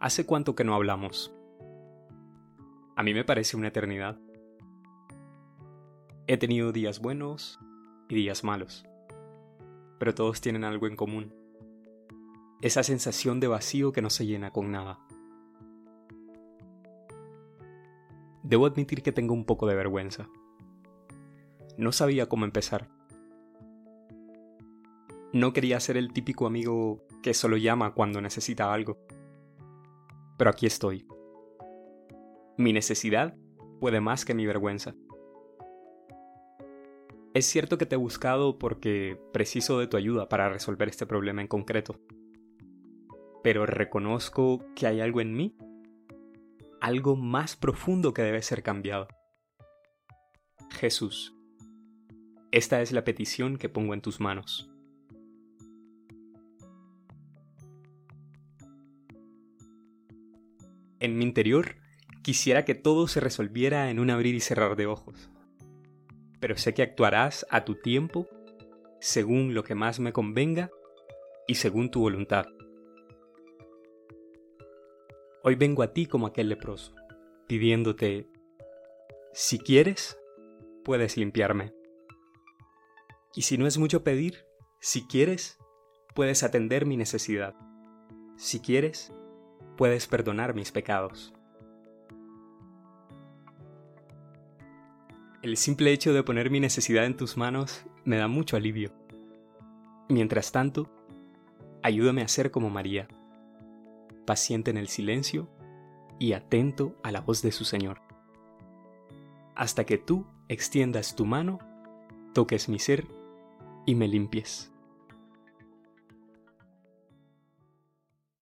¿Hace cuánto que no hablamos? A mí me parece una eternidad. He tenido días buenos y días malos, pero todos tienen algo en común. Esa sensación de vacío que no se llena con nada. Debo admitir que tengo un poco de vergüenza. No sabía cómo empezar. No quería ser el típico amigo que solo llama cuando necesita algo. Pero aquí estoy. Mi necesidad puede más que mi vergüenza. Es cierto que te he buscado porque preciso de tu ayuda para resolver este problema en concreto. Pero reconozco que hay algo en mí, algo más profundo que debe ser cambiado. Jesús, esta es la petición que pongo en tus manos. En mi interior, quisiera que todo se resolviera en un abrir y cerrar de ojos. Pero sé que actuarás a tu tiempo, según lo que más me convenga y según tu voluntad. Hoy vengo a ti como aquel leproso, pidiéndote, si quieres, puedes limpiarme. Y si no es mucho pedir, si quieres, puedes atender mi necesidad. Si quieres, puedes perdonar mis pecados. El simple hecho de poner mi necesidad en tus manos me da mucho alivio. Mientras tanto, ayúdame a ser como María, paciente en el silencio y atento a la voz de su Señor. Hasta que tú extiendas tu mano, toques mi ser y me limpies.